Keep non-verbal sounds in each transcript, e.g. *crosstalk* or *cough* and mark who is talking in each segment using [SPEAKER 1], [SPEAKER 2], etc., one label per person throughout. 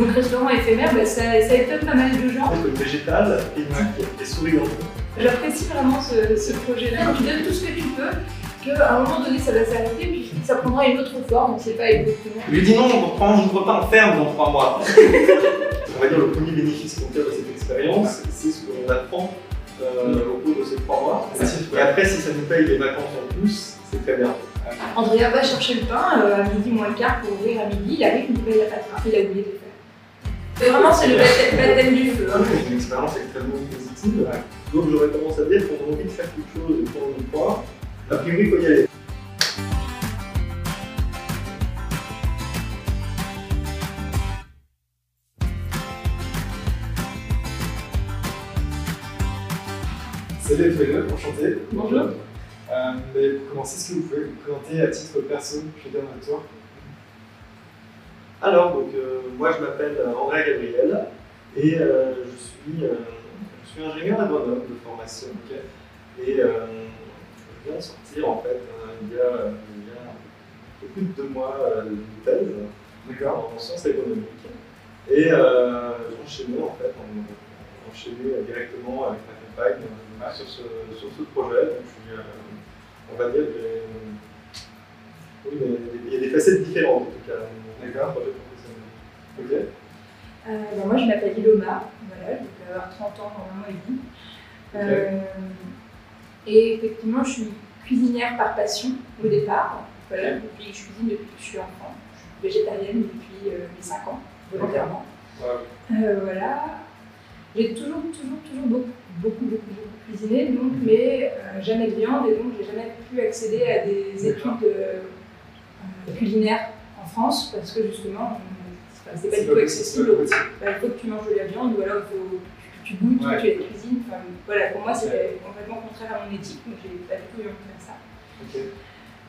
[SPEAKER 1] Donc restaurant éphémère, bah, ça, ça étonne pas mal de gens.
[SPEAKER 2] Végétal, éthique et souriant.
[SPEAKER 1] J'apprécie vraiment ce, ce projet-là. Tu donnes tout ce que tu peux, qu'à un moment donné ça va s'arrêter, puis ça prendra une autre forme, on ne sait pas exactement.
[SPEAKER 2] Je lui dis non, on reprend, on ne pas en ferme dans trois mois. *laughs* on va dire le premier bénéfice qu'on tire de cette expérience, c'est ce qu'on apprend euh, au cours de ces trois mois. Et après, si ça nous paye les vacances en plus, c'est très bien.
[SPEAKER 1] Andrea va chercher le pain euh, à midi moins le quart pour ouvrir à midi, il arrive, il dit bah, il n'y a pas de pain, il a oublié de Et vraiment, c'est le baptême du feu. hein.
[SPEAKER 2] C'est une expérience extrêmement positive. Donc j'aurais tendance à dire qu'on a envie de faire quelque chose et qu'on y croit. A priori, il faut y aller.
[SPEAKER 3] Salut à tous les deux, enchanté.
[SPEAKER 1] Bonjour.
[SPEAKER 3] Euh, mais pour commencer, est-ce que vous pouvez vous présenter à titre perso chacun votre tour
[SPEAKER 2] Alors, donc, euh, moi je m'appelle André Gabriel et euh, je, suis, euh, je suis ingénieur agronome de formation. Et euh, je viens de sortir en fait il, y a, plus de deux mois une thèse en sciences économiques. Et enchaîné en fait, on, enchaîné directement avec ma compagne sur, ce, projet. Donc, on va dire, j'ai- oui, mais il y a des facettes différentes en tout cas.
[SPEAKER 3] D'accord. Ok.
[SPEAKER 1] Euh, ben, moi, je m'appelle Iloma, voilà, je vais avoir 30 ans dans un mois et demi. Euh, et effectivement, je suis cuisinière par passion au départ. Voilà, depuis, je cuisine depuis que je suis enfant. Je suis végétarienne depuis euh, mes 5 ans, volontairement.
[SPEAKER 3] Ouais.
[SPEAKER 1] Euh, voilà. J'ai toujours, toujours, toujours beaucoup, beaucoup, beaucoup, beaucoup cuisiné, donc, mais euh, jamais de viande, et donc j'ai jamais pu accéder à des études culinaires en France, parce que justement, euh, c'est pas du tout accessible.
[SPEAKER 3] c'est pas.
[SPEAKER 1] Bah, il faut que tu manges de la viande, ou alors il faut que tu goûtes,
[SPEAKER 3] Ouais.
[SPEAKER 1] que tu aies la cuisine. Enfin, voilà, pour moi, c'était complètement contraire à mon éthique, donc j'ai pas du tout eu envie de faire ça.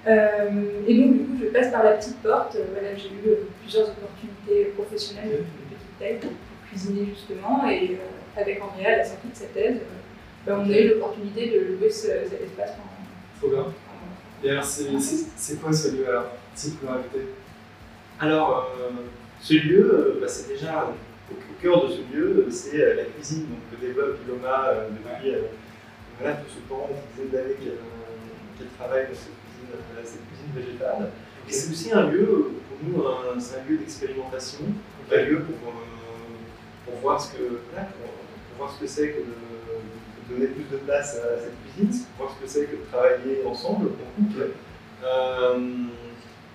[SPEAKER 1] Euh, et donc, du coup, je passe par la petite porte. Euh, Voilà, j'ai eu plusieurs opportunités professionnelles de petite taille pour cuisiner justement. Et euh, avec Andrea, à la sortie de cette thèse, ben, on a eu l'opportunité de louer ce- cet espace pendant.
[SPEAKER 3] Trop bien. Et alors, c'est c'est- c'est quoi ce lieu alors Si pouvez rajouter?
[SPEAKER 2] Alors, euh, ce lieu, euh, bah, c'est déjà au, cœur de ce lieu, c'est euh, la cuisine donc, que développe Iloma depuis voilà, tout ce temps, une dizaine d'années qu'elle travaille dans cette cuisine, cette cuisine végétale. Et c'est aussi un lieu, pour nous, un- c'est un lieu d'expérimentation, un lieu pour, pour, voir ce que, voilà, pour, pour voir ce que c'est que de, de donner plus de place à cette cuisine, pour voir ce que c'est que de travailler ensemble, en couple. Euh,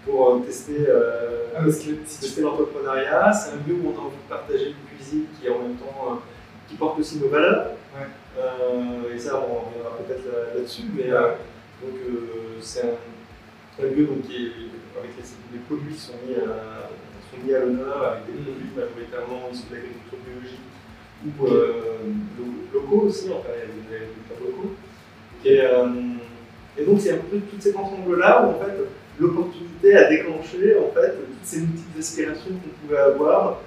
[SPEAKER 2] pour euh, tester, euh,
[SPEAKER 3] Ah, parce que si tu
[SPEAKER 2] tester l'entrepreneuriat. C'est un lieu où on a envie de partager une cuisine qui en même temps euh, qui porte aussi nos valeurs.
[SPEAKER 3] Ouais.
[SPEAKER 2] Euh, et ça, on reviendra peut-être là- là-dessus. mais donc c'est un, un lieu donc, qui est, avec les, les produits sont mis à, sont mis à l'honneur avec des produits majoritairement issus de l'agriculture biologique ou lo- locaux aussi. Enfin, il y a des agriculteurs locaux. Et, et donc c'est un peu tout cet ensemble-là où en fait l'opportunité a déclenché en fait toutes ces multiples aspirations qu'on pouvait avoir,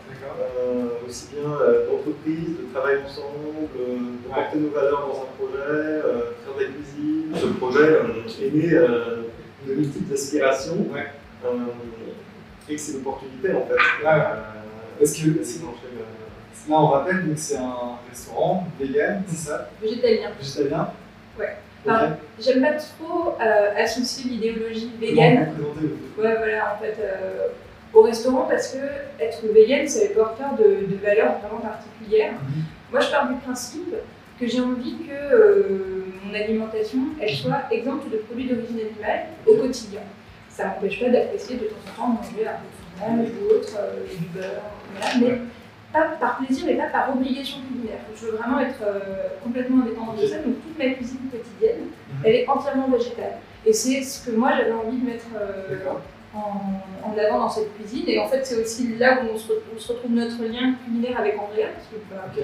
[SPEAKER 2] euh, aussi bien euh, d'entreprise, de travail ensemble, euh, de porter nos valeurs dans un projet, euh, faire de la cuisine. Ce projet euh, est né euh, de multiples aspirations
[SPEAKER 3] Ouais.
[SPEAKER 2] euh, et que c'est l'opportunité en fait. Euh,
[SPEAKER 3] Parce que
[SPEAKER 2] déclencher
[SPEAKER 3] là, on rappelle, donc c'est un restaurant vegan, c'est ça?
[SPEAKER 1] Végétalien.
[SPEAKER 3] Végétalien?
[SPEAKER 1] Ouais. Ah. J'aime pas trop euh, associer l'idéologie végane. Ouais, voilà, en fait, euh, au restaurant, parce que être vegan, c'est porteur de, de valeurs vraiment particulières.
[SPEAKER 3] Mhm.
[SPEAKER 1] Moi, je pars du principe que j'ai envie que euh, mon alimentation, elle soit exempte de produits d'origine animale au quotidien. Ça m'empêche pas d'apprécier de temps en temps manger un peu de fromage ou autre, euh, du beurre, voilà, mais. Pas par plaisir, mais pas par obligation culinaire. Je veux vraiment être euh, complètement indépendante de ça, donc toute ma cuisine quotidienne,
[SPEAKER 3] Mhm.
[SPEAKER 1] elle est entièrement végétale. Et c'est ce que moi j'avais envie de mettre euh, en, en avant dans cette cuisine. Et en fait, c'est aussi là où on se, re- on se retrouve notre lien culinaire avec Andrea, parce que bah, je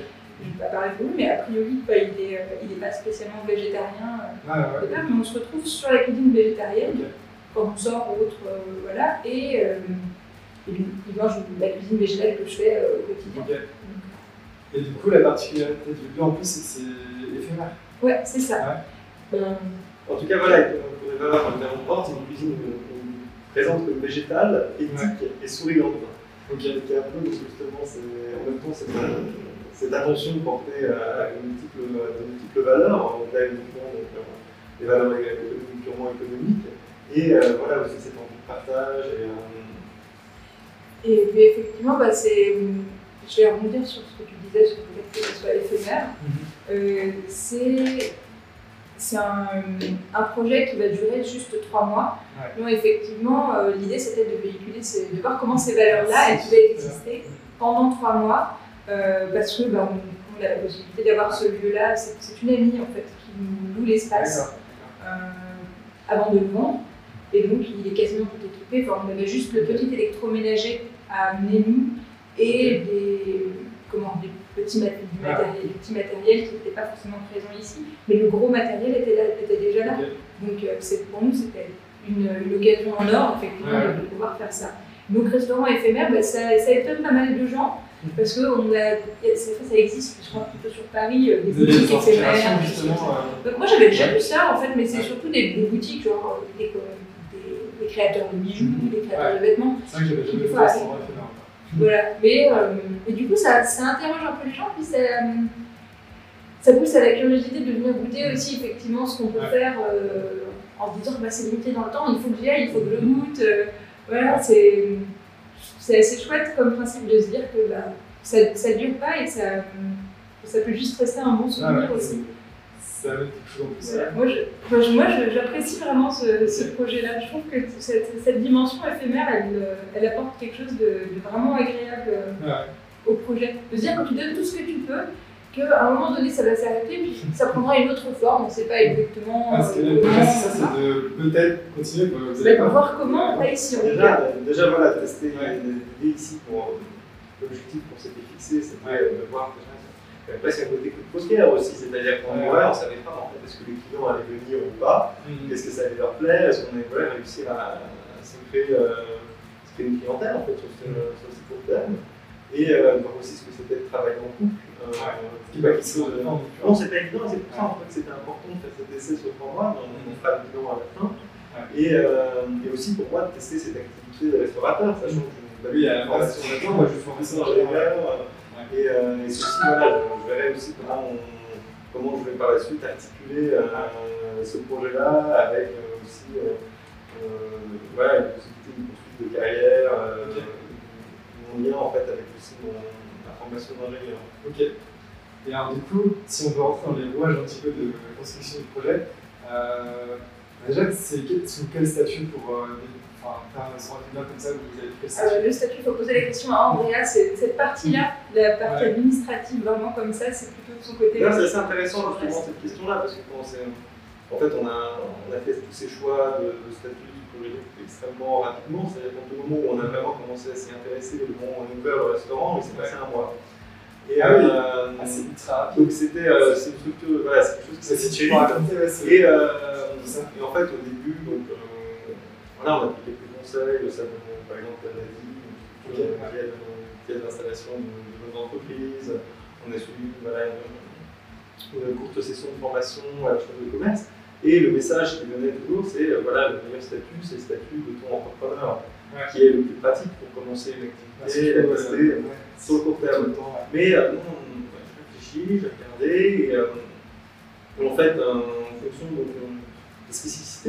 [SPEAKER 1] ne vais pas parler de vous, mais a priori, bah, il n'est euh, pas spécialement végétarien
[SPEAKER 3] Ouais,
[SPEAKER 1] départ, mais on se retrouve sur la cuisine végétarienne,
[SPEAKER 3] Ok.
[SPEAKER 1] quand on sort ou autre, voilà, et euh, il, il mange la cuisine végétale que je fais euh, au quotidien.
[SPEAKER 3] Et du coup, la particularité du lieu en plus, c'est que c'est éphémère.
[SPEAKER 1] Ouais, c'est ça. Euh,
[SPEAKER 2] En tout cas, voilà, pour les valeurs porte, c'est une cuisine qu'on présente comme végétale, éthique et souriante.
[SPEAKER 3] Ok.
[SPEAKER 2] qui est un peu justement, c'est en même temps cette, cette attention portée à de multiples, de multiples valeurs, on a uniquement donc, euh, des valeurs économiques, purement économiques, et euh, voilà aussi cette envie de partage. Et, euh,
[SPEAKER 1] Et puis effectivement, bah, c'est, je vais rebondir sur ce que tu disais sur le fait que ce soit éphémère. Euh, c'est c'est un, un projet qui va durer juste trois mois.
[SPEAKER 3] Ouais.
[SPEAKER 1] Donc effectivement, euh, l'idée c'était de véhiculer, ces- de voir comment ces valeurs-là elles pouvaient exister pendant trois mois, euh, parce que bah, on, on a la possibilité d'avoir ce lieu-là. C'est c'est une amie en fait qui nous loue l'espace euh, avant de le vendre. Et donc, il est quasiment tout équipé. Enfin, on avait juste le petit électroménager à amener nous et des, comment, des petits, mat- du
[SPEAKER 3] Ah.
[SPEAKER 1] matériel, petits matériels qui n'étaient pas forcément présents ici. Mais le gros matériel était, là, était déjà là. Donc, euh, c'est- pour nous, c'était une, une occasion en or, effectivement,
[SPEAKER 3] Ouais.
[SPEAKER 1] de, pouvoir faire ça. Donc, restaurant éphémère, bah, ça, ça étonne pas mal de gens. Parce que on a, ça existe, je crois, plutôt sur Paris, euh, des boutiques éphémères.
[SPEAKER 3] justement. euh,
[SPEAKER 1] Donc moi j'avais déjà vu ça en fait, mais c'est
[SPEAKER 3] Ouais.
[SPEAKER 1] surtout des, des boutiques genre des créateurs de bijoux,
[SPEAKER 3] Mhm.
[SPEAKER 1] des créateurs
[SPEAKER 3] Ouais.
[SPEAKER 1] de vêtements.
[SPEAKER 3] C'est vrai que j'avais jamais vu restaurant éphémère.
[SPEAKER 1] Voilà. Mais euh, et du coup ça, ça interroge un peu les gens, puis ça, euh, ça pousse à la curiosité de venir goûter aussi effectivement ce qu'on peut
[SPEAKER 3] Ouais.
[SPEAKER 1] faire euh, en se disant bah, c'est limité dans le temps, il faut que j'y aille, il faut que je le goûte. euh, voilà, c'est c'est assez chouette comme principe de se dire que bah, ça ne dure pas et ça, ça peut juste rester un bon
[SPEAKER 3] Ah
[SPEAKER 1] souvenir
[SPEAKER 3] ouais,
[SPEAKER 1] aussi.
[SPEAKER 3] C'est- ça plus.
[SPEAKER 1] Moi, je- moi, j'apprécie vraiment ce, ce projet-là. Je trouve que cette, cette dimension éphémère, elle, euh, elle apporte quelque chose de, de vraiment agréable euh,
[SPEAKER 3] Ouais.
[SPEAKER 1] au projet. De se dire que tu donnes tout ce que tu peux, qu'à un moment donné, ça va s'arrêter, puis ça prendra une autre forme. On ne sait pas exactement
[SPEAKER 3] Ah, ce qui est
[SPEAKER 1] euh,
[SPEAKER 3] c'est ça, c'est de peut-être continuer. quoi. Vous
[SPEAKER 1] C'est
[SPEAKER 3] allez
[SPEAKER 1] voir comment on va ici.
[SPEAKER 2] Déjà, déjà voilà, tester
[SPEAKER 3] Ouais.
[SPEAKER 2] l'idée ici pour l'objectif qu'on s'était fixé, c'était
[SPEAKER 3] Ouais.
[SPEAKER 2] de voir déjà. Après, c'est un côté coup de poker aussi, c'est-à-dire qu'on
[SPEAKER 3] Ouais.
[SPEAKER 2] on savait pas en fait est-ce que les clients allaient venir ou pas,
[SPEAKER 3] Mhm.
[SPEAKER 2] est-ce que ça allait leur plaire, est-ce qu'on allait voilà, réussir à, à se, créer, euh, une clientèle en fait sur ce, sur ce court terme, et euh, voir aussi ce que c'était de travailler en couple. Euh,
[SPEAKER 3] qui
[SPEAKER 2] qui
[SPEAKER 3] chose de énorme.
[SPEAKER 2] non, c'est pas évident, c'est pour ça en fait que c'était important de faire cet essai sur trois mois, on, on fera le bilan à la fin.
[SPEAKER 3] Ouais.
[SPEAKER 2] Et, euh, et aussi pour moi de tester cette activité de restaurateur, sachant que je n'ai pas
[SPEAKER 3] Oui,
[SPEAKER 2] eu
[SPEAKER 3] à
[SPEAKER 2] de
[SPEAKER 3] la
[SPEAKER 2] formation là-dedans,
[SPEAKER 3] moi, je suis
[SPEAKER 2] professeur ingénieur. Et, euh, et ceci, voilà, je, verrai aussi comment, on- comment je vais par la suite articuler euh, ce projet-là avec euh, aussi euh, euh, voilà, une possibilité de poursuite de carrière, euh, mon lien en fait avec aussi mon, ma formation d'ingénieur.
[SPEAKER 3] Ok. Et alors du coup, si on veut rentrer dans les rouages un petit peu de la construction du projet, euh, déjà, c'est sous quel statut pour euh, enfin, faire un restaurant éphémère comme ça, vous avez quel
[SPEAKER 1] Euh, le statut, il faut poser la question à Andrea. c'est- Cette partie-là, la partie
[SPEAKER 3] Ouais.
[SPEAKER 1] administrative, vraiment comme ça, c'est plutôt de son côté.
[SPEAKER 2] C'est assez intéressant justement cette question-là, parce que en fait, on a, on a fait tous ces choix de, de statut du projet extrêmement rapidement, c'est-à-dire qu'au moment où on a vraiment commencé à s'y intéresser, le moment où on a ouvert le restaurant, il s'est passé un mois. Et,
[SPEAKER 3] Ah oui.
[SPEAKER 2] euh,
[SPEAKER 3] Ah, c'est ultra rapide.
[SPEAKER 2] donc c'était euh, une structure, voilà, c'est quelque chose qui
[SPEAKER 3] Ça,
[SPEAKER 2] s'est
[SPEAKER 3] si tu
[SPEAKER 2] fait
[SPEAKER 3] peux
[SPEAKER 2] vite.
[SPEAKER 3] raconter, ouais, c'est-
[SPEAKER 2] Et, euh, et en fait, au début, donc, voilà, on a pris quelques conseils, ça, par exemple, la dit,
[SPEAKER 3] Ok.
[SPEAKER 2] qui aide qui aide l'installation de, de bonnes entreprises. On a suivi voilà, une, une courte session de formation à la chambre de commerce. Et le message qui venait toujours, c'est euh, voilà, le meilleur statut, c'est le statut de ton entrepreneur,
[SPEAKER 3] Ouais.
[SPEAKER 2] qui est le plus pratique pour commencer une
[SPEAKER 3] Parce que,
[SPEAKER 2] activité, la
[SPEAKER 3] euh,
[SPEAKER 2] tester
[SPEAKER 3] ouais,
[SPEAKER 2] sur le court terme.
[SPEAKER 3] le temps, ouais.
[SPEAKER 2] Mais euh, non, j'ai réfléchi, j'ai regardé, et euh, en fait, en fonction de la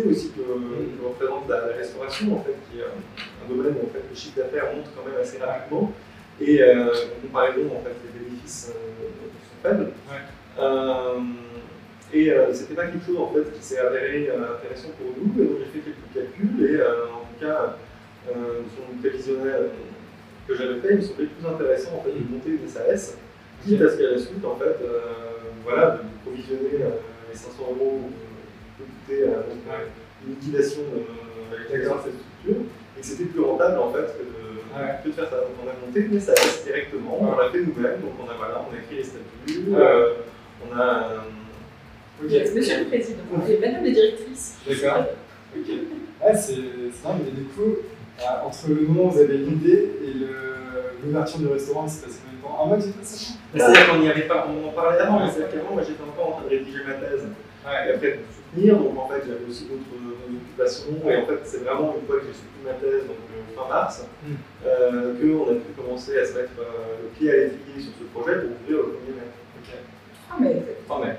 [SPEAKER 2] aussi que, que représente la, la restauration, en fait, qui est un domaine où en fait, le chiffre d'affaires monte quand même assez rapidement, et euh, en comparaison, en fait, les bénéfices euh, sont faibles. Euh, et euh, c'était pas quelque chose en fait qui s'est avéré euh, intéressant pour nous, et donc j'ai fait quelques calculs, et euh, en tout cas, sur le prévisionnel que j'avais fait, il me semblait plus intéressant en fait, de monter une SAS, quitte à ce qu'à la suite, en fait, voilà, de provisionner les 500 euros coûter euh, donc,
[SPEAKER 3] Ouais.
[SPEAKER 2] une liquidation de, avec l'utilisation de cette structure, et que c'était plus rentable en fait que de,
[SPEAKER 3] Ouais.
[SPEAKER 2] que de faire ça. Donc on a monté une SAS directement, on l'a fait nous-mêmes, donc on a, voilà, on a écrit les statuts,
[SPEAKER 3] Ouais.
[SPEAKER 2] euh, on a. euh,
[SPEAKER 3] Ok.
[SPEAKER 1] Monsieur le Président et Madame la Directrice.
[SPEAKER 3] D'accord. Ok. Ouais, c'est c'est vrai, mais du coup, euh, entre le moment où vous avez l'idée et l'ouverture du restaurant, il s'est passé combien de temps? Un mois, tu fais ça?
[SPEAKER 2] C'est-à-dire qu'on n'y avait pas, on en parlait avant, mais c'est-à-dire qu'avant, moi j'étais encore en train de rédiger ma thèse. et après Donc en fait, j'avais aussi d'autres occupations. Et en fait, c'est vraiment une fois que j'ai soutenu ma thèse, donc euh, fin mars,
[SPEAKER 3] Mm.
[SPEAKER 2] euh, qu'on a pu commencer à se mettre euh, le pied à l'étrier sur ce projet pour ouvrir le 1er mai.
[SPEAKER 3] Ok.
[SPEAKER 1] Ah, mais
[SPEAKER 2] Fin mai.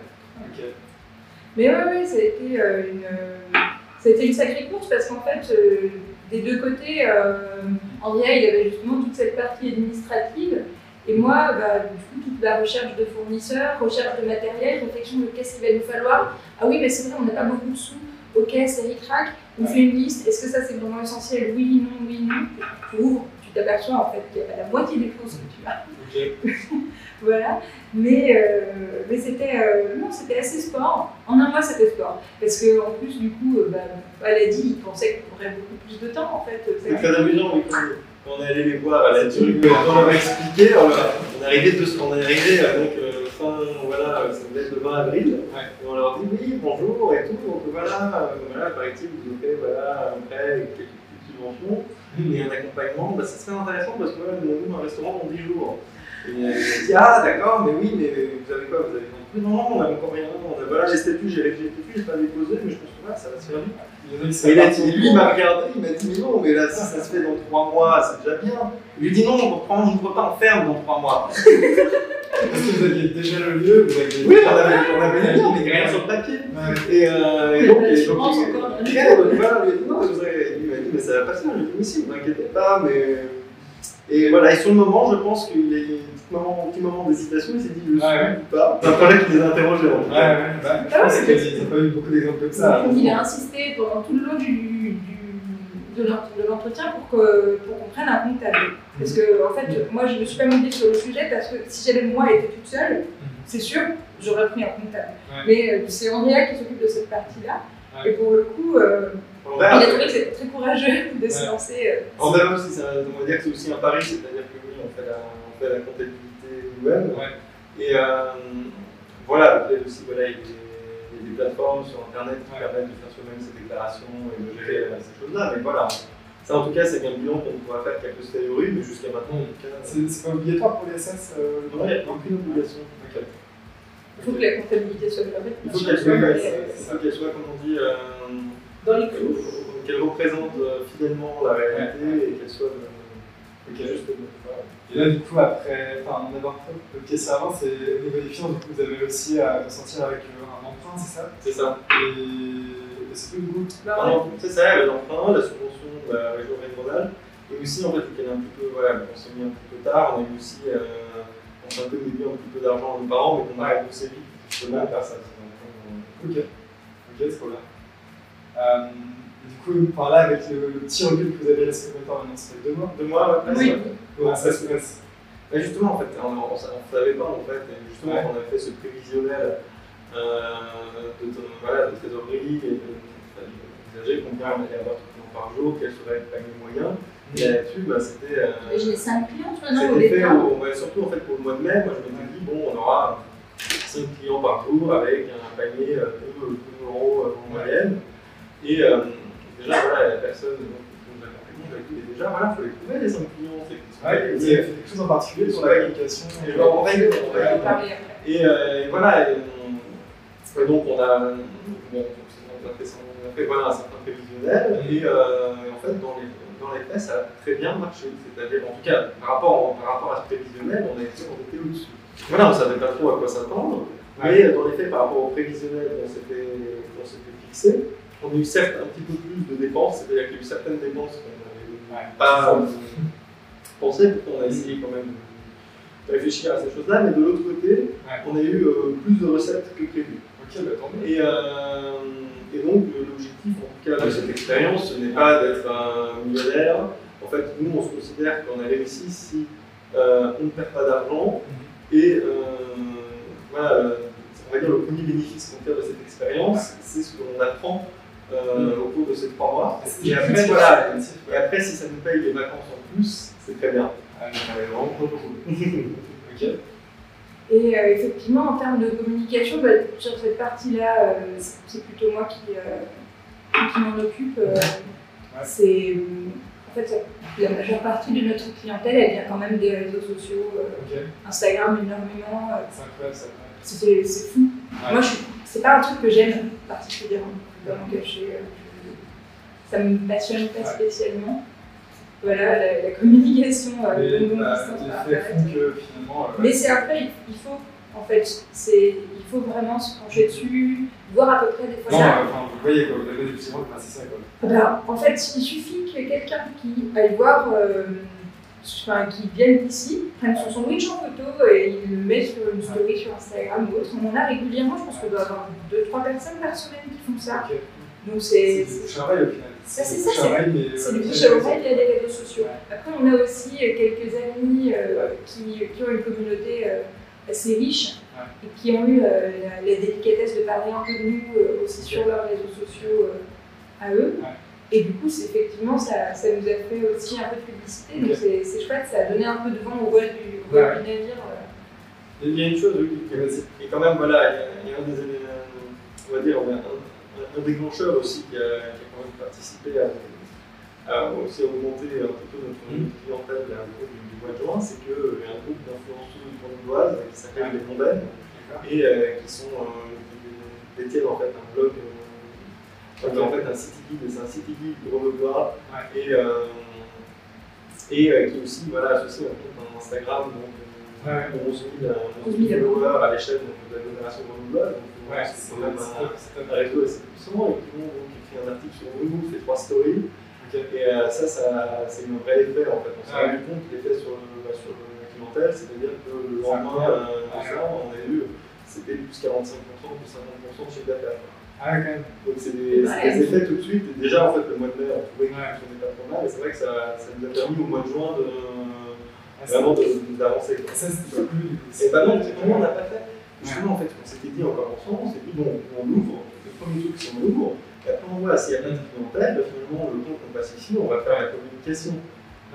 [SPEAKER 1] Mais ouais, ouais, ça a été euh, une, euh, une sacrée course parce qu'en fait, euh, des deux côtés, euh, Andrea, il avait justement toute cette partie administrative. Et moi, bah, du coup, toute la recherche de fournisseurs, recherche de matériel, réflexion de qu'est-ce qu'il va nous falloir. Ah oui, mais c'est vrai, on n'a pas beaucoup de sous. Ok, c'est ric-rac. On fait une liste. Est-ce que ça, c'est vraiment essentiel? Oui, non, oui, non. Tu ouvres, tu t'aperçois en fait qu'il y a la moitié des choses que tu as.
[SPEAKER 3] Ok. *laughs*
[SPEAKER 1] Voilà, mais, euh, mais c'était euh, c'était assez sport. En un mois, c'était sport. Parce que en plus, du coup, euh, bah, elle a dit, il pensait qu'on aurait beaucoup plus de temps en fait.
[SPEAKER 2] C'est très amusant, oui, on est allé les voir à la Turque, on leur a expliqué, on, a- on est arrivé, on est arrivé euh, euh, fin, voilà, ça devait être le 20 avril,
[SPEAKER 3] Ouais.
[SPEAKER 2] et on leur dit oui, bonjour et tout, donc voilà, euh, voilà paraît-il, vous offrez voilà, un prêt, quelques petites subventions et un accompagnement, bah, c'est très intéressant parce que voilà, nous avons un restaurant dans 10 jours. Et euh, il dit ah d'accord, mais oui, mais vous avez quoi Vous avez compris Non, on n'a encore rien, on a, voilà, j'ai plus, j'ai j'ai j'ai pas déposé, mais je pense que voilà, ça va se faire vite. Et dit, lui, il m'a regardé, il m'a dit, mais non, mais là, si ça se fait dans trois mois, c'est déjà bien. Il lui dit, non, on reprend, on n'ouvre pas en ferme dans trois mois.
[SPEAKER 3] Est-ce *laughs* que vous aviez déjà le lieu vous aviez...
[SPEAKER 2] Oui, on avait, on avait le lien, mais rien sur le papier. Et, euh, et donc, et donc, il m'a dit, mais ça va passer. Je lui ai dit, mais si, ne vous inquiétez pas, mais. Et voilà, et sur le moment, je pense qu'il a un petit moment, petit moment d'hésitation, il s'est dit, je le suis
[SPEAKER 3] Ouais,
[SPEAKER 2] ou pas. C'est un projet qui les a interrogés en tout
[SPEAKER 3] Ouais, bah, je
[SPEAKER 1] Ah
[SPEAKER 3] pense n'ont pas eu beaucoup d'exemples comme ça.
[SPEAKER 1] Il a insisté pendant tout le long du, du- de l'ent- de l'entretien pour que- pour qu'on prenne un comptable. Parce que, en fait, moi, je ne me suis pas mouillée sur le sujet parce que si j'avais moi été toute seule, c'est sûr, j'aurais pris un comptable.
[SPEAKER 3] Ouais.
[SPEAKER 1] Mais euh, c'est Andrea qui s'occupe de cette partie-là.
[SPEAKER 3] Ouais.
[SPEAKER 1] Et pour le coup, euh, il a trouvé que c'était très courageux de se lancer. euh,
[SPEAKER 2] En verra aussi, c'est un- on va dire que c'est aussi un pari, c'est-à-dire que oui, on fait la, on fait la comptabilité nous-mêmes.
[SPEAKER 3] Ouais.
[SPEAKER 2] Et euh, voilà, peut-être aussi, voilà, il y, a des, il y a des plateformes sur Internet qui
[SPEAKER 3] Ouais.
[SPEAKER 2] permettent de faire soi-même ces déclarations et de gérer euh, ces choses-là. Mais voilà, ça en tout cas, c'est un bilan qu'on pourra faire qu'à posteriori, mais jusqu'à maintenant, en tout cas,
[SPEAKER 3] C'est c'est pas obligatoire pour les SS euh, le
[SPEAKER 2] non, il n'y a aucune obligation.
[SPEAKER 1] Il faut que la comptabilité soit faite.
[SPEAKER 2] Il faut qu'elle soit,
[SPEAKER 3] Ouais,
[SPEAKER 2] il
[SPEAKER 3] c'est-
[SPEAKER 2] faut qu'elle soit, comme on dit, euh,
[SPEAKER 1] dans les clous.
[SPEAKER 2] qu'elle représente euh, fidèlement la réalité et qu'elle soit euh,
[SPEAKER 3] Ok.
[SPEAKER 2] juste. voilà.
[SPEAKER 3] Et là, du coup, après, enfin, on aborde le pièce avant, c'est au niveau des finances, vous avez réussi à ressortir avec euh, un emprunt, c'est ça?
[SPEAKER 2] C'est ça.
[SPEAKER 3] Et et c'est du coup
[SPEAKER 1] Bah,
[SPEAKER 2] Alors, C'est ça, l'emprunt, la subvention de la région régionale. Et aussi, en fait, qu'elle est un petit peu, voilà, on s'est mis un petit peu tard, on a eu aussi, euh, on s'est un peu dédié un petit peu d'argent à nos parents, mais qu'on a remboursé vite, justement, grâce à cet emprunt.
[SPEAKER 3] Ok, ok, c'est trop bien. Euh, du coup, par là, avec le, le petit recul que vous avez combien de temps maintenant Ça fait deux mois
[SPEAKER 2] Deux mois, ouais,
[SPEAKER 1] Oui.
[SPEAKER 3] Comment ça se passe
[SPEAKER 2] Mais justement, en fait, on ne savait pas, en fait, et justement,
[SPEAKER 3] Ouais.
[SPEAKER 2] on a fait ce prévisionnel euh, de, de- voilà, de trésorerie et de, envisager combien on allait avoir de clients par jour, quel serait le panier moyen. Et là-dessus, bah, c'était. euh,
[SPEAKER 1] J'ai 5 clients maintenant au
[SPEAKER 2] C'était fait
[SPEAKER 1] départ.
[SPEAKER 2] au- ouais, surtout en fait pour le mois de mai, moi je m'étais dit bon on aura 5 clients par jour avec un panier de 2 euros en moyenne. Et euh, déjà voilà la personne qui nous accompagnait m'a dit déjà voilà il faut les trouver les 5 clients. c'est
[SPEAKER 3] vous avez fait quelque chose en particulier sur la communication
[SPEAKER 2] Et genre, on
[SPEAKER 1] va parler
[SPEAKER 2] euh, et voilà, et, on- et donc on a, bon, on a fait, son- on a fait, voilà, un certain prévisionnel, et, euh, et en fait dans les, dans les faits ça a très bien marché. C'est-à-dire, en tout cas, par rapport, par rapport à ce prévisionnel, on, a était au-dessus. Voilà, on ne savait pas trop à quoi s'attendre, mais dans les faits, par rapport au prévisionnel qu'on s'était fixé, on a eu certes un petit peu plus de dépenses, c'est-à-dire qu'il y a eu certaines dépenses qu'on n'avait
[SPEAKER 3] Ouais.
[SPEAKER 2] pas euh, pensé, pourtant on a essayé quand même de réfléchir à ces choses-là, mais de l'autre côté,
[SPEAKER 3] Ouais.
[SPEAKER 2] on a eu euh, plus de recettes que prévu.
[SPEAKER 3] Bah.
[SPEAKER 2] Et, euh, et donc le- l'objectif en tout cas de cette expérience, ce n'est pas d'être un millionnaire. En fait, nous on se considère qu'on a réussi si euh, on ne perd pas d'argent et euh, voilà, euh, on va dire le premier bénéfice qu'on tire de cette expérience, c'est ce qu'on apprend euh, au cours de ces trois mois. Et après, voilà, et si ça nous paye les vacances en plus, c'est très bien.
[SPEAKER 3] Ah,
[SPEAKER 2] Ouais, vraiment trop cool. *laughs*
[SPEAKER 3] Ok.
[SPEAKER 1] Et euh, effectivement, en termes de communication, bah, sur cette partie-là, euh, c'est plutôt moi qui, euh, qui m'en occupe. euh, C'est en fait la majeure partie de notre clientèle, elle vient quand même des réseaux sociaux, euh, Instagram énormément. euh,
[SPEAKER 3] c'est
[SPEAKER 1] fou.
[SPEAKER 3] Ouais.
[SPEAKER 1] Moi, c'est pas un truc que j'aime particulièrement, je cacher. euh, Ça me passionne pas spécialement. Voilà, la, la communication euh,
[SPEAKER 3] Et
[SPEAKER 1] longue
[SPEAKER 3] bah, que finalement. euh,
[SPEAKER 1] Mais c'est après, il- faut, en fait, c'est, il faut vraiment se pencher dessus, voir à peu près des fois
[SPEAKER 3] Non, euh, enfin, vous voyez, quoi, vous avez des petits mots, bah, c'est ça, quoi.
[SPEAKER 1] Ben, en fait, il suffit que quelqu'un qui aille voir, euh, enfin, qui vienne ici, prenne son sandwich en photo et il le met sur une story sur Instagram ou autre. On en a régulièrement, je pense qu'on doit avoir 2-3 personnes par semaine qui font ça. Donc
[SPEAKER 3] C'est
[SPEAKER 1] c'est,
[SPEAKER 3] oreille au final.
[SPEAKER 1] Ça, c'est
[SPEAKER 3] du
[SPEAKER 1] ça, c'est
[SPEAKER 3] euh, via
[SPEAKER 1] bouche à
[SPEAKER 3] réseaux.
[SPEAKER 1] oreille via les réseaux sociaux. Après, on a aussi euh, quelques amis euh, qui, qui ont une communauté euh, assez riche et qui ont eu euh, la, la délicatesse de parler un peu de nous euh, aussi sur leurs réseaux sociaux euh, à eux.
[SPEAKER 3] Ouais.
[SPEAKER 1] Et du coup, c'est effectivement, ça, ça nous a fait aussi un peu de publicité. Donc
[SPEAKER 3] Ok.
[SPEAKER 1] c'est chouette, ça a donné un peu de vent au voile du, au
[SPEAKER 3] Ouais.
[SPEAKER 1] du navire. euh.
[SPEAKER 2] Il y a une chose, oui, qui quand même, voilà, il y a, un des on va dire, un, un- un déclencheur aussi qui a, qui a quand même participé à, à aussi augmenter un petit peu notre, notre clientèle à un groupe du, du mois de juin, c'est qu'il y a un groupe d'influenceuses grenobloises qui s'appelle les Mondaines et euh, qui sont euh, qui détiennent en fait un blog, qui est en fait un city guide, c'est un city guide grenoblois
[SPEAKER 3] Ouais.
[SPEAKER 2] et, euh, et euh, qui est aussi voilà, associé à un compte Instagram, donc euh,
[SPEAKER 3] Ouais.
[SPEAKER 2] 11 000, euh,
[SPEAKER 1] 11
[SPEAKER 2] 11
[SPEAKER 1] 000
[SPEAKER 2] 000 followers à l'échelle de l'agglomération grenobloise. Donc,
[SPEAKER 3] Ouais,
[SPEAKER 2] c'est quand même un, réseau assez puissant et qui ont donc écrit un article sur Moonbook, fait trois stories.
[SPEAKER 3] Ok.
[SPEAKER 2] Et euh, ça, ça c'est un vrai effet en fait. On s'est
[SPEAKER 3] Ouais.
[SPEAKER 2] rendu compte de l'effet sur, le- bah, sur la clientèle, c'est-à-dire que le lendemain, euh,
[SPEAKER 3] Ouais.
[SPEAKER 2] de ça, on a eu c'était plus 45%, plus 50% de chiffre d'affaires.
[SPEAKER 3] Ah, ouais, quand même.
[SPEAKER 2] Donc c'est des,
[SPEAKER 1] Ouais.
[SPEAKER 2] effets tout de suite. Déjà en fait le mois de mai, on trouvait que ça fonctionnait pas trop mal. Et c'est vrai que ça, ça nous a permis au mois de juin de
[SPEAKER 3] Ah,
[SPEAKER 2] vraiment d'avancer.
[SPEAKER 3] Ça, c'était pas coup.
[SPEAKER 2] Et bah non, comment on n'a pas fait Justement, en fait, ce qu'on s'était dit en commençant, on s'est dit, bon, on ouvre, le premier truc, c'est on ouvre, et après on voit s'il y a pas de clientèle, bah, finalement, le temps qu'on passe ici, on va faire la communication.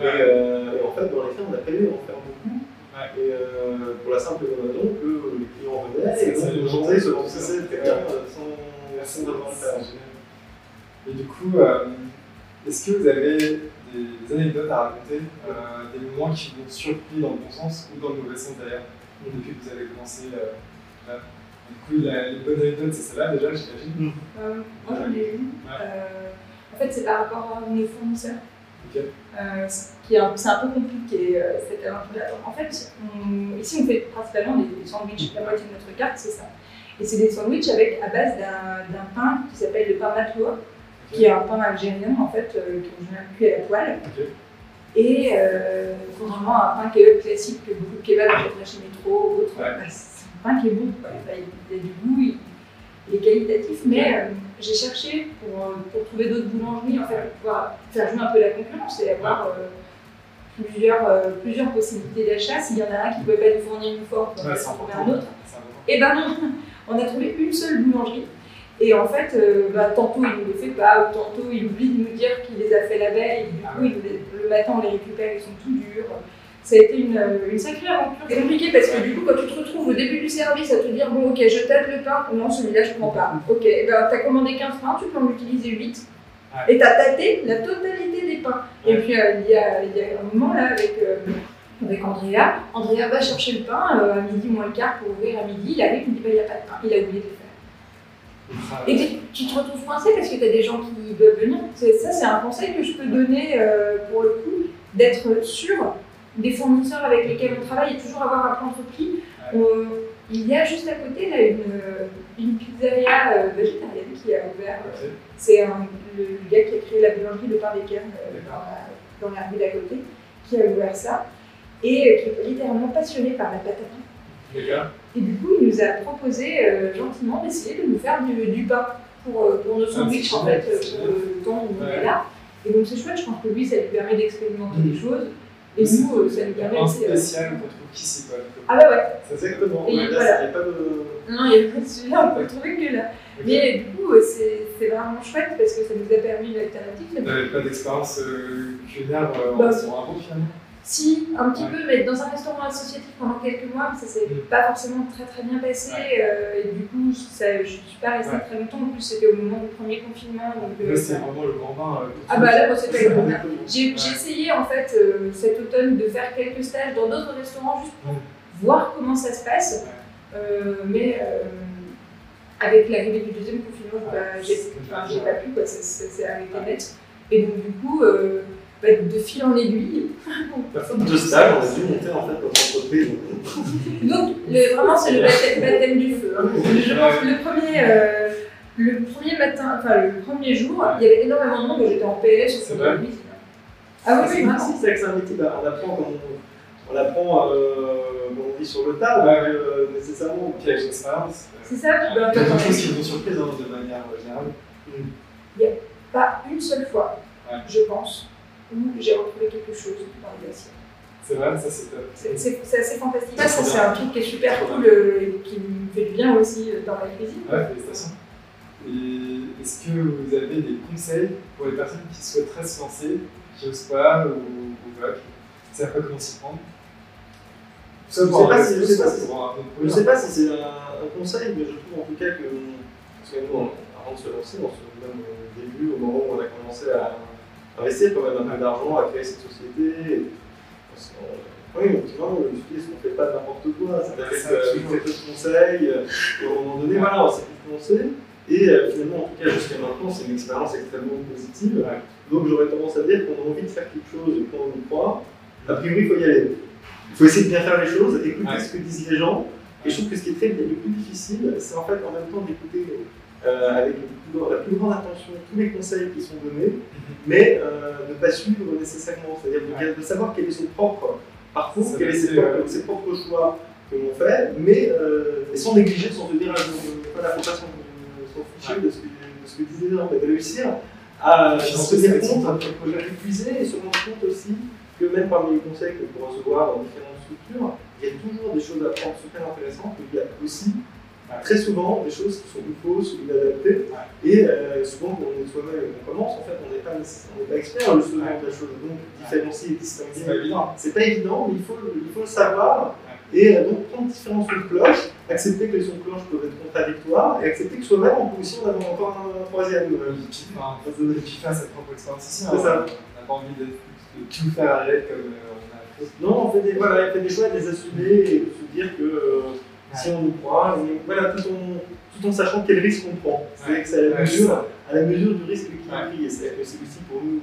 [SPEAKER 2] Et, euh, et en fait, dans les faits, on a payé en faire beaucoup,
[SPEAKER 3] Ouais.
[SPEAKER 2] et euh, pour la simple raison que les clients venaient, et donc journée se bien
[SPEAKER 3] Ouais.
[SPEAKER 2] euh, sans,
[SPEAKER 3] C'est
[SPEAKER 2] devoir le
[SPEAKER 3] génial. Et du coup, euh, est-ce que vous avez des, des anecdotes à raconter, euh, des moments qui vous ont surpris dans le bon sens ou dans le mauvais sens d'ailleurs, depuis que vous avez commencé euh, là? Du coup, la, les bonnes anecdotes, c'est celle-là déjà, j'imagine.
[SPEAKER 1] Euh, moi, j'en ai une.
[SPEAKER 3] Ouais.
[SPEAKER 1] Euh, en fait, c'est par rapport à nos fournisseurs.
[SPEAKER 3] Ok.
[SPEAKER 1] Euh, ce qui est un- c'est un peu compliqué euh, cette aventure-là. En fait, on- ici on fait principalement des sandwichs. La moitié de notre carte, c'est ça. Et c'est des sandwichs avec à base d'un pain qui s'appelle le pain matloua, qui est un pain algérien en fait, euh, qui est général cuit à la poêle. Et euh, contrairement à un pain kebab classique que beaucoup de kebabs achèteraient chez Métro ou autre,
[SPEAKER 3] Ouais.
[SPEAKER 1] bah, c'est un pain qui est bon. quoi. Il a du goût, il, il est qualitatif, mais euh, j'ai cherché pour, euh, pour trouver d'autres boulangeries en fait, pour pouvoir faire jouer un peu la concurrence et avoir euh, plusieurs, euh, plusieurs possibilités d'achat. S'il y en a un qui ne pouvait pas nous fournir une fois, on
[SPEAKER 3] Ouais,
[SPEAKER 1] un autre. Et ben non, on a trouvé une seule boulangerie. Et en fait, euh, bah, tantôt il ne les fait pas, ou tantôt il oublie de nous dire qu'il les a fait la veille, et du
[SPEAKER 3] Ah
[SPEAKER 1] coup il les- le matin on les récupère, ils sont tout durs. Ça a été une, euh, une sacrée aventure. C'est compliqué parce que du coup, quand tu te retrouves au début du service à te dire bon, ok, je tâte le pain, non, celui-là je prends pas. Ok, eh ben, t'as commandé 15 pains, tu peux en utiliser 8.
[SPEAKER 3] Ouais.
[SPEAKER 1] Et t'as tâté la totalité des pains. Et puis euh, il, y a, il y a un moment là avec. euh, avec Andrea. Andrea va chercher le pain euh, à midi moins le quart pour ouvrir à midi. Il arrive, il me dit bah, il n'y a pas de pain. Il a oublié de le faire. Et tu, te retrouves coincé parce que tu as des gens qui veulent venir. Ça, c'est un conseil que je peux donner euh, pour le coup, d'être sûr des fournisseurs avec lesquels on travaille et toujours avoir un plan de prix. Il y a juste à côté là, une, une pizzeria euh, végétarienne qui a ouvert. euh, c'est le, le gars qui a créé la boulangerie de pain des Cairns euh, dans,
[SPEAKER 3] D'accord.
[SPEAKER 1] la, dans la rue d'à côté, qui a ouvert ça et euh, qui est littéralement passionné par la patate.
[SPEAKER 3] D'accord.
[SPEAKER 1] Et du coup, il nous a proposé euh, gentiment d'essayer de nous faire du, du pain pour, euh, pour nos sandwichs
[SPEAKER 3] c'est
[SPEAKER 1] en fait, pour le temps où on est là. Et donc c'est chouette, je pense que lui, ça lui permet d'expérimenter
[SPEAKER 3] Mm.
[SPEAKER 1] des choses. Et nous, euh, ça nous permet
[SPEAKER 3] Un spécial qu'on trouve qu'ici, quoi.
[SPEAKER 1] Ah bah ouais,
[SPEAKER 2] C'est exactement.
[SPEAKER 1] Et
[SPEAKER 2] là,
[SPEAKER 1] voilà.
[SPEAKER 2] il n'y a pas de.
[SPEAKER 1] non, il n'y a pas de celui-là, on peut le trouver que là. Mais du coup, c'est vraiment chouette parce que ça nous a permis une alternative.
[SPEAKER 3] Vous n'avez pas d'expérience euh, culinaire
[SPEAKER 1] Bah,
[SPEAKER 3] en restaurant avant finalement?
[SPEAKER 1] Si, un petit
[SPEAKER 3] Ouais.
[SPEAKER 1] peu, mais dans un restaurant associatif pendant quelques mois, ça s'est
[SPEAKER 3] Mm.
[SPEAKER 1] pas forcément très très bien passé. euh, et du coup, ça, je suis pas restée
[SPEAKER 3] Ouais.
[SPEAKER 1] très longtemps. En plus, c'était au moment du premier confinement. Donc, euh,
[SPEAKER 3] Là, c'est vraiment le grand bain. euh,
[SPEAKER 1] Ah bah là, c'était le grand bain. J'ai essayé en fait cet automne de faire quelques stages dans d'autres restaurants juste pour
[SPEAKER 3] Ouais.
[SPEAKER 1] voir comment ça se passe. Mais avec l'arrivée du deuxième confinement, bah, j'ai j'ai pas pu, quoi, ça, s'est arrêté net. Et donc, du coup, de fil en aiguille.
[SPEAKER 2] Personne de stage, on a dû monter en fait notre entreprise.
[SPEAKER 1] Donc, le- vraiment, c'est le baptême, baptême du feu. hein. Je pense que le premier, euh, le premier matin, enfin, le premier jour, il y avait énormément de monde, j'étais en PLS
[SPEAKER 3] C'est
[SPEAKER 1] sur cuisine. Ah oui, oui,
[SPEAKER 2] c'est vrai que c'est un métier, bah, on apprend comme on, on apprend, euh, on dit sur le tas,
[SPEAKER 3] Ouais.
[SPEAKER 2] donc, euh, nécessairement.
[SPEAKER 3] Puis avec l'expérience,
[SPEAKER 1] C'est ça, puis ben,
[SPEAKER 3] il y a des choses qui vont surprise hein, de manière générale.
[SPEAKER 1] pas une seule fois,
[SPEAKER 3] Ouais.
[SPEAKER 1] je pense, où j'ai retrouvé quelque chose dans les assiettes.
[SPEAKER 3] C'est vrai, ça c'est top.
[SPEAKER 1] C'est assez fantastique. Ça, c'est un truc qui est super cool euh, et qui me fait du bien aussi euh, dans la cuisine.
[SPEAKER 3] Ouais, félicitations. Et est-ce que vous avez des conseils pour les personnes qui souhaiteraient se lancer, qui n'osent pas ou, ou pas, qui ne savent pas comment s'y prendre ça
[SPEAKER 2] Je
[SPEAKER 3] pour
[SPEAKER 2] sais pas
[SPEAKER 3] un-
[SPEAKER 2] si- je sais pas si-
[SPEAKER 3] pour un- un
[SPEAKER 2] Je ne sais pas si c'est un, un conseil, mais je trouve en tout cas que, parce que nous, avant de se lancer, on se même au début, au moment où on a commencé à investir quand même un peu d'argent, à créer cette société, oui, dit, non, je me suis dit, est-ce qu'on ne fait pas n'importe quoi que
[SPEAKER 3] absolument.
[SPEAKER 2] très peu de conseils, euh, et à un moment donné, voilà, on s'est lancé, et euh, finalement, en tout cas, jusqu'à maintenant, c'est une expérience extrêmement positive.
[SPEAKER 3] Ouais.
[SPEAKER 2] Donc j'aurais tendance à dire qu'on a envie de faire quelque chose et qu'on y croit. A priori, il faut y aller. Il faut essayer de bien faire les choses, écouter
[SPEAKER 3] Ouais.
[SPEAKER 2] ce que disent les gens. Et je trouve que ce qui est très, le plus difficile, c'est en fait en même temps d'écouter euh, avec la plus grande attention tous les conseils qui sont donnés, mais euh, de ne pas suivre nécessairement. C'est-à-dire de, de savoir quel est son propre parcours, quels ses, propres-
[SPEAKER 3] euh,
[SPEAKER 2] ses propres choix que l'on fait, mais euh, sans négliger, sans se dire, ah, je- faut pas s'en s'en ficher de, ce que, de ce que disaient les gens, mais de réussir à
[SPEAKER 3] c'est
[SPEAKER 2] tenir compte, à projet épuisé et se rendre compte aussi que même parmi les conseils que peut recevoir dans différentes structures, il y a toujours des choses à prendre super intéressantes, mais il y a aussi. Très souvent des choses qui sont fausses ou inadaptées. Et euh, souvent, quand on est soi-même et qu'on commence, en fait, on n'est pas, on pas expert justement de la chose. Donc, différencier et
[SPEAKER 3] C'est pas
[SPEAKER 2] distinguer,
[SPEAKER 3] évident.
[SPEAKER 2] c'est pas évident, mais il faut, le- il faut le savoir. Et euh, donc, prendre différents sons de cloche, accepter que les sons de cloche peuvent être contradictoires, et accepter que soi-même, on peut aussi en avoir encore un, troisième.
[SPEAKER 3] enfin, faire sa propre expérience ici. Hein. On n'a pas envie de, tout faire à l'aide comme euh, on a fait.
[SPEAKER 2] Non, on fait des, voilà, on fait des choix, de les assumer et de se dire que si on y croit, voilà, tout en, tout en sachant quel risque on prend. C'est-à-dire que c'est à la mesure,
[SPEAKER 3] ça.
[SPEAKER 2] à la mesure du risque qui est pris. Et c'est aussi pour nous,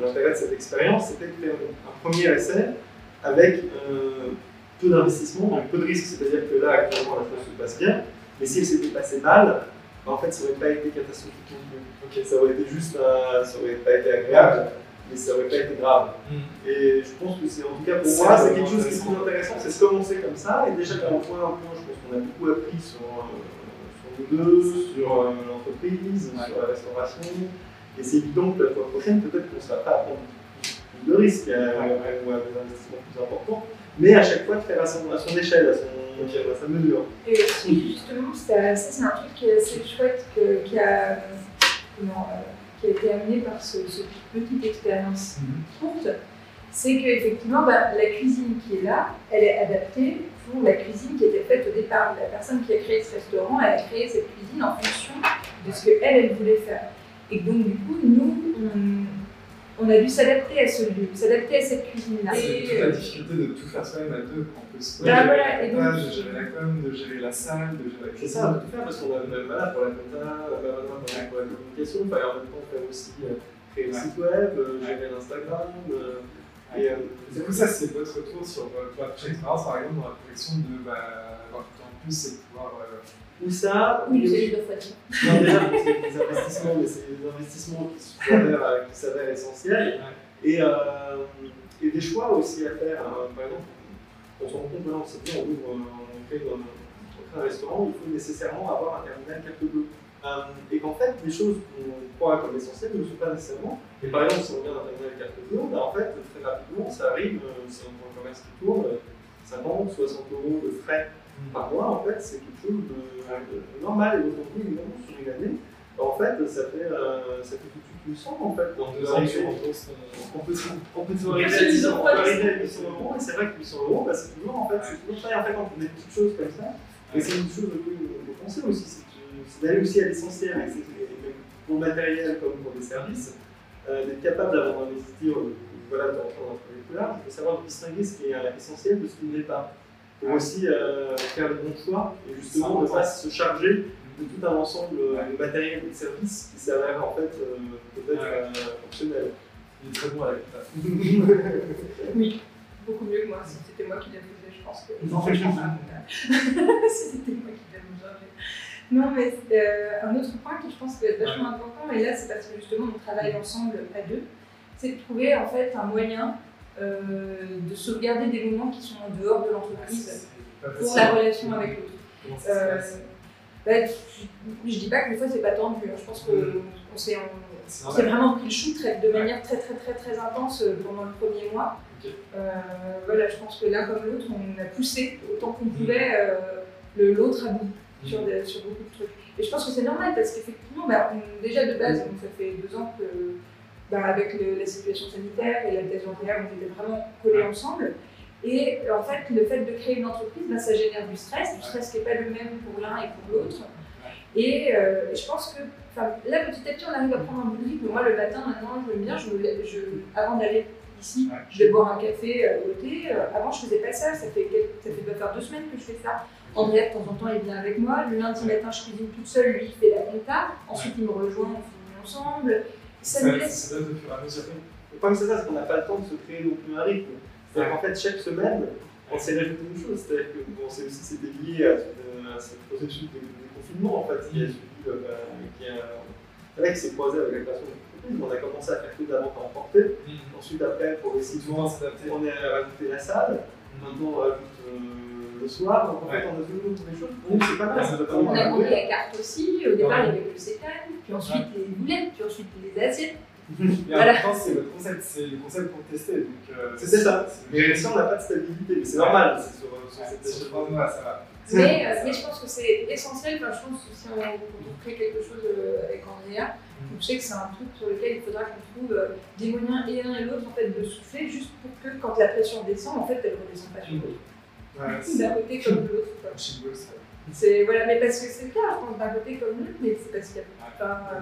[SPEAKER 2] l'intérêt de cette expérience, c'était de faire un premier essai avec euh, peu d'investissement, donc peu de risques. C'est-à-dire que là, actuellement, la chose se passe bien, mais si elle s'était passée mal, bah, en fait, ça n'aurait pas été catastrophique non plus.
[SPEAKER 3] Ok.
[SPEAKER 2] Ça aurait été juste, un- ça aurait pas été agréable, mais ça aurait pas été grave.
[SPEAKER 3] Mm.
[SPEAKER 2] Et je pense que c'est en tout cas pour
[SPEAKER 3] C'est
[SPEAKER 2] moi, c'est quelque chose qui est
[SPEAKER 3] intéressant.
[SPEAKER 2] plus intéressant, c'est se commencer comme ça. Et déjà quand on voit un point, je pense qu'on a beaucoup appris sur, euh, sur nous deux, sur euh, l'entreprise,
[SPEAKER 3] Ouais.
[SPEAKER 2] sur la restauration. Et c'est évident que la fois prochaine, peut-être qu'on ne sera pas à prendre plus de risques euh,
[SPEAKER 3] Ouais.
[SPEAKER 2] ou à des investissements plus importants, mais à chaque fois de faire à son, à son échelle, à, son,
[SPEAKER 3] Ok.
[SPEAKER 2] à sa mesure.
[SPEAKER 1] Et justement, ça, ça, c'est un truc qui est assez chouette que- qui, a, comment, euh, qui a été amené par ce, ce petite expérience courte. C'est qu'effectivement, bah, la cuisine qui est là, elle est adaptée pour la cuisine qui était faite au départ. La personne qui a créé ce restaurant, elle a créé cette cuisine en fonction de ce qu'elle, elle voulait faire. Et donc, du coup, nous, on, on a dû s'adapter à ce lieu, s'adapter à cette cuisine-là.
[SPEAKER 3] C'est
[SPEAKER 1] Et,
[SPEAKER 3] toute la difficulté de tout faire soi-même à deux. En plus,
[SPEAKER 1] Bah, voilà, et donc-
[SPEAKER 3] de gérer la com, de gérer la salle, de gérer la
[SPEAKER 2] C'est ça, on peut tout faire parce qu'on a même voilà, pour la compta, pour la communication, enfin, en même temps faire aussi euh, créer le
[SPEAKER 3] Ouais.
[SPEAKER 2] site web, euh, gérer l'Instagram. euh, et, euh,
[SPEAKER 3] Du coup, ça, c'est votre retour sur votre expérience, par exemple, dans la projection de bah, avoir tout en plus et de pouvoir.
[SPEAKER 2] Ou ça,
[SPEAKER 1] oui,
[SPEAKER 2] ou
[SPEAKER 1] c'est dit.
[SPEAKER 2] Non, déjà, c'est des investissements, mais c'est des investissements qui s'avèrent, euh, qui s'avèrent essentiels. Et, euh, et des choix aussi à faire. hein. Par exemple, on se rend compte, voilà, on sait bien, on ouvre, on crée, un- on crée un restaurant, il faut nécessairement avoir un terminal carte bleue. Euh, et qu'en fait, les choses qu'on croit comme essentielles ne le sont pas nécessairement. Et par exemple, si on regarde un terminal carte bleue, ben, en fait, très rapidement, ça arrive, euh, prend un commerce qui tourne, euh, 50, 60 euros de frais par mois, en fait, c'est quelque chose de, de normal. Et aujourd'hui, évidemment, sur une année, en fait, ça fait, euh, ça fait tout de suite une somme, en fait.
[SPEAKER 3] En
[SPEAKER 2] On
[SPEAKER 3] deux
[SPEAKER 2] peut
[SPEAKER 3] ans, sur on-
[SPEAKER 2] on peut, on 800
[SPEAKER 1] 100
[SPEAKER 2] on peut arriver à 800 euros, et c'est vrai que 800 euros, bah, c'est toujours, en fait, c'est toujours pareil, en fait, quand on a des petites choses comme ça, c'est une chose auquel il faut penser aussi, c'est d'aller aussi à l'essentiel, pour le matériel comme pour les services, euh, d'être capable d'avoir investi, euh, voilà, de rentrer dans plus large, de savoir distinguer ce qui est euh, essentiel de ce qui ne l'est pas. Pour aussi euh, faire le bon choix, et justement ne pas se charger tout un ensemble de matériel et de services qui s'avère en fait peut-être fonctionnel.
[SPEAKER 3] Il est très bon à la *laughs*
[SPEAKER 1] Oui, beaucoup mieux que moi. Si c'était moi qui l'avais faisais, je pense que. Non, je *laughs* si c'était moi qui l'avais chargé. Non, mais euh, un autre point qui je pense que est vachement important, et là c'est parce que justement on travaille ensemble à deux, c'est de trouver en fait un moyen euh, de sauvegarder des moments qui sont en dehors de l'entreprise pour la relation avec l'autre. Euh, bah, je, dis pas que des fois c'est pas tendu, hein. je pense qu'on mm. s'est vraiment pris le chou de manière très très très très intense euh, pendant le premier mois. voilà, je pense que l'un comme l'autre, on a poussé autant qu'on mm. pouvait l'autre à bout mm. sur, sur, beaucoup de trucs. Et je pense que c'est normal parce qu'effectivement, bah, déjà de base, ça fait deux ans que bah, avec la situation sanitaire et la thèse on était vraiment collés ensemble. Et en fait, le fait de créer une entreprise, bah, ça génère du stress, du stress qui n'est pas le même pour l'un et pour l'autre. Et euh, je pense que là, petit à petit, on arrive à prendre un bout de rythme. Moi, le matin, maintenant, je bien, je, je, avant d'aller ici, je vais boire un café à côté. Euh, avant, je ne faisais pas ça. Ça fait, ça fait faire deux semaines que je fais ça. Andrea, de temps en temps, il vient avec moi. Le lundi matin, je cuisine toute seule. Lui, il fait la compta. Ensuite, il me rejoint, on finit ensemble.
[SPEAKER 3] Ça, nous laisse. Ça, donne au fur et à mesure.
[SPEAKER 2] Le problème, c'est ça, c'est qu'on n'a pas le temps de se créer non plus un rythme. C'est-à-dire qu'en fait, chaque semaine, on s'est rajouté une chose. C'est-à-dire que bon, c'est aussi c'était lié à, à, ce processus de, de, confinement en fait, qui a suivi, euh, qui a, qui s'est croisé avec la création de l'entreprise. On a commencé à faire que d'avant à emporter. Mm. Ensuite, après, pour essayer de on a rajouté la salle. Mm. Maintenant, on rajoute. Euh, le soir, donc en fait, on a toujours des choses. Donc c'est pas mal, ça
[SPEAKER 1] On a monté la carte aussi. Au départ, il y avait le cétane, puis ensuite les boulettes, puis ensuite les assiettes.
[SPEAKER 3] Mais en même temps, c'est le concept, c'est le concept pour tester.
[SPEAKER 2] Euh, c'est ça. Mais si on n'a pas de stabilité, mais c'est normal, c'est sur, cette échelle.
[SPEAKER 3] ça va.
[SPEAKER 1] Mais, euh, mais, je pense que c'est essentiel, enfin, je pense que si on, on crée quelque chose euh, avec Andrea, mm. je sais que c'est un truc sur lequel il faudra qu'on trouve des moyens et l'un et l'autre en fait, de souffler juste pour que quand la pression descend, en fait, elle ne redescende pas sur l'autre d'un côté comme de l'autre. C'est voilà, mais parce que c'est le cas, d'un côté comme l'autre, mais c'est parce qu'il y a pas, euh,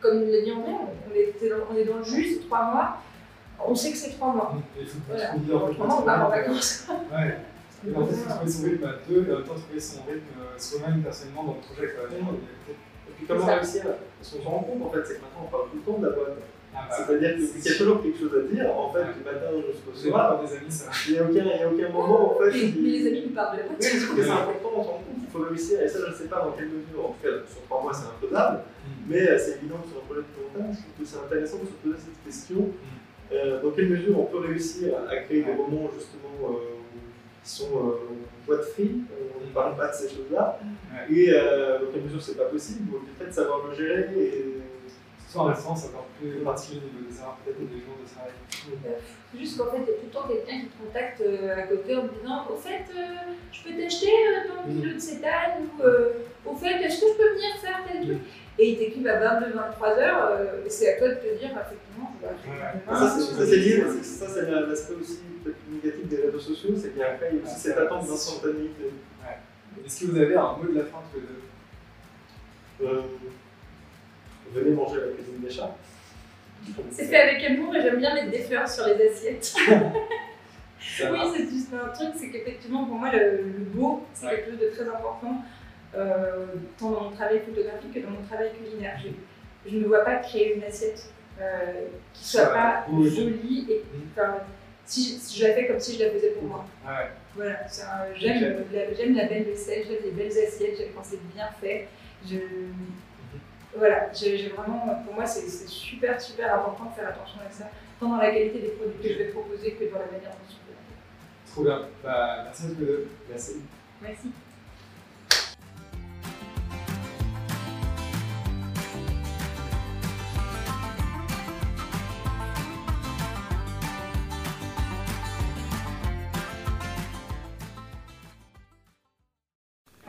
[SPEAKER 1] comme l'a dit André, on est, dans, on est dans le jus, c'est trois mois, on sait que c'est trois mois.
[SPEAKER 3] Et
[SPEAKER 1] voilà. Trois mois, on part en vacances.
[SPEAKER 3] Ouais. *laughs* Et en fait, il faut trouver son rythme à deux, et en même temps trouver son rythme euh, soi-même personnellement dans le projet.
[SPEAKER 2] Et puis comment réussir Parce qu'on se rend compte en fait, c'est que maintenant on parle tout le temps de la boîte. Ah bah, C'est-à-dire qu'il y a toujours quelque chose à dire, en fait, du matin jusqu'au soir.
[SPEAKER 3] Des amis, ça.
[SPEAKER 2] Il n'y a, aucun, aucun moment, en fait.
[SPEAKER 1] Mais, les amis nous parlent de la
[SPEAKER 2] Oui, je trouve que c'est important, on se rend compte qu'il faut réussir, et ça, je ne sais pas dans quelle mesure, en tout cas, sur trois mois, c'est infaisable, mm. mais euh, c'est évident que sur un projet de long terme, je trouve que c'est intéressant de se poser cette question. Mm. Euh, dans quelle mesure on peut réussir à créer des moments, justement, euh, qui sont euh, boîte free, on ne parle pas de ces choses-là, et dans quelle mesure c'est pas possible, donc le fait de savoir le gérer et
[SPEAKER 3] en restaurant, c'est encore plus particulier des heures, peut-être des jours de travail.
[SPEAKER 1] Euh, juste qu'en fait, il y a tout le temps quelqu'un qui te contacte euh, à côté en disant Au fait, euh, je peux t'acheter ton kilo de cétane ou Au fait, est-ce que je peux venir faire tel truc Et il t'écrivent à 22-23 heures, c'est à toi de te dire Effectivement, je vais
[SPEAKER 2] Ça, c'est lié, ça, c'est l'aspect aussi négatif des réseaux sociaux, c'est qu'il y a aussi cette attente d'instantanéité.
[SPEAKER 3] Est-ce que vous avez un mot de la fin deux
[SPEAKER 2] venez manger à la cuisine des chats.
[SPEAKER 1] C'est fait avec amour et j'aime bien mettre des fleurs sur les assiettes. *laughs* oui, c'est juste un truc, c'est qu'effectivement, pour moi, le, beau, c'est quelque chose de très important, euh, tant dans mon travail photographique que dans mon travail culinaire. Je, je ne vois pas créer une assiette euh, qui soit pas jolie et mm. si, je la fais comme si je la faisais pour moi. Voilà, j'aime la, belle vaisselle, j'aime les belles assiettes, j'aime quand c'est bien fait. Je, voilà, j'ai vraiment, pour moi, c'est super, super important de faire attention à ça, tant dans la qualité des produits que je vais proposer que dans la manière dont je
[SPEAKER 3] vais Trop bien. Bah, merci à tous les deux.
[SPEAKER 1] Merci. Merci.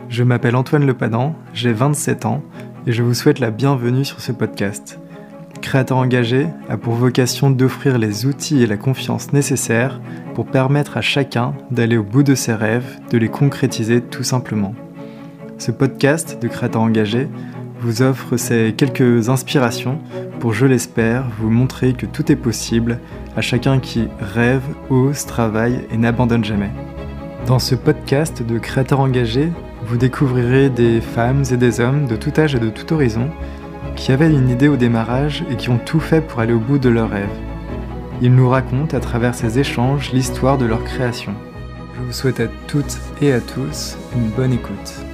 [SPEAKER 4] Je m'appelle Antoine Lepadan, j'ai 27 ans et je vous souhaite la bienvenue sur ce podcast. Créateur engagé a pour vocation d'offrir les outils et la confiance nécessaires pour permettre à chacun d'aller au bout de ses rêves, de les concrétiser tout simplement. Ce podcast de Créateur engagé vous offre ces quelques inspirations pour, je l'espère, vous montrer que tout est possible à chacun qui rêve, ose, travaille et n'abandonne jamais. Dans ce podcast de Créateur engagé,
[SPEAKER 3] Vous découvrirez des femmes et des hommes de tout âge et de tout horizon qui avaient une idée au démarrage et qui ont tout fait pour aller au bout de leurs rêves. Ils nous racontent à travers ces échanges l'histoire de leur création. Je vous souhaite à toutes et à tous une bonne écoute.